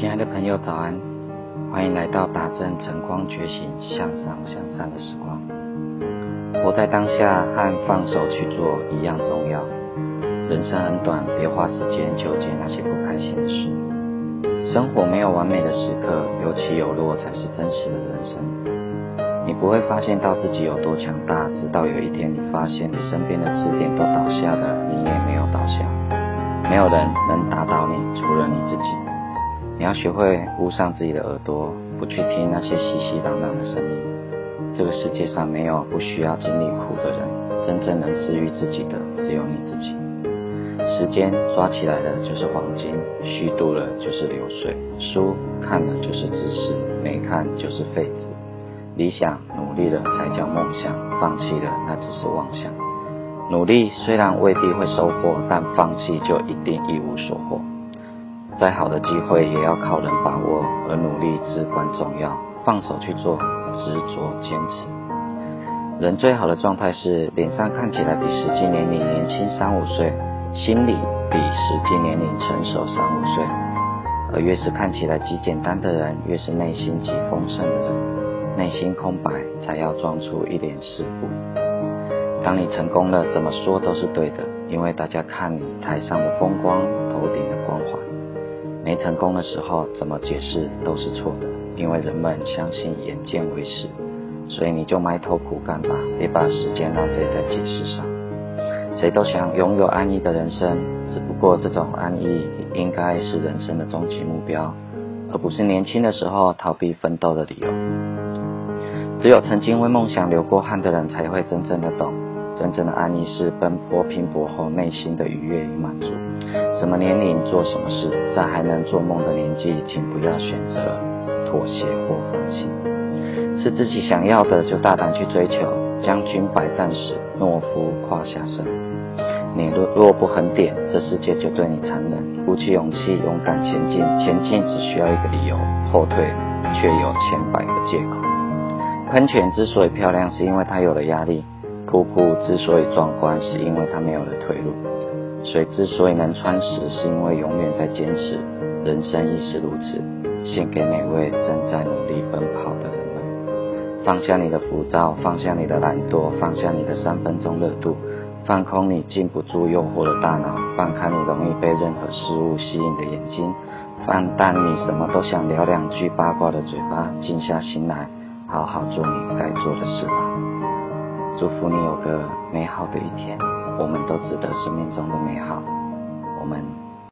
亲爱的朋友，早安！欢迎来到打正晨光觉醒、向上向善的时光。活在当下和放手去做一样重要。人生很短，别花时间纠结那些不开心的事。生活没有完美的时刻，有起有落才是真实的人生。你不会发现到自己有多强大，直到有一天你发现你身边的支点都倒下了，你也没有倒下。没有人能打倒你，除了你自己。你要学会捂上自己的耳朵，不去听那些熙熙攘攘的声音。这个世界上没有不需要经历苦的人，真正能治愈自己的只有你自己。时间抓起来的就是黄金，虚度了就是流水。书看了就是知识，没看就是废纸。理想努力了才叫梦想，放弃了那只是妄想。努力虽然未必会收获，但放弃就一定一无所获。再好的机会也要靠人把握，而努力至关重要。放手去做，执着坚持。人最好的状态是脸上看起来比实际年龄年轻三五岁，心里比实际年龄成熟三五岁。而越是看起来极简单的人，越是内心极丰盛的人。内心空白，才要装出一脸世故。当你成功了，怎么说都是对的，因为大家看你台上的风光，头顶的光环。没成功的时候，怎么解释都是错的，因为人们相信眼见为实，所以你就埋头苦干吧，别把时间浪费在解释上。谁都想拥有安逸的人生，只不过这种安逸应该是人生的终极目标，而不是年轻的时候逃避奋斗的理由。只有曾经为梦想流过汗的人，才会真正的懂。真正的安逸是奔波拼搏后内心的愉悦与满足。什么年龄做什么事，在还能做梦的年纪，请不要选择妥协或放弃。是自己想要的，就大胆去追求。将军百战死，懦夫胯下生。你若若不狠点，这世界就对你残忍。鼓起勇气，勇敢前进。前进只需要一个理由，后退却有千百个借口。喷泉之所以漂亮，是因为它有了压力。瀑布之所以壮观，是因为它没有了退路；水之所以能穿石，是因为永远在坚持。人生亦是如此，献给每位正在努力奔跑的人们。放下你的浮躁，放下你的懒惰，放下你的三分钟热度，放空你禁不住诱惑的大脑，放开你容易被任何事物吸引的眼睛，放淡你什么都想聊两句八卦的嘴巴，静下心来，好好做你该做的事吧。祝福你有个美好的一天，我们都值得生命中的美好。我们。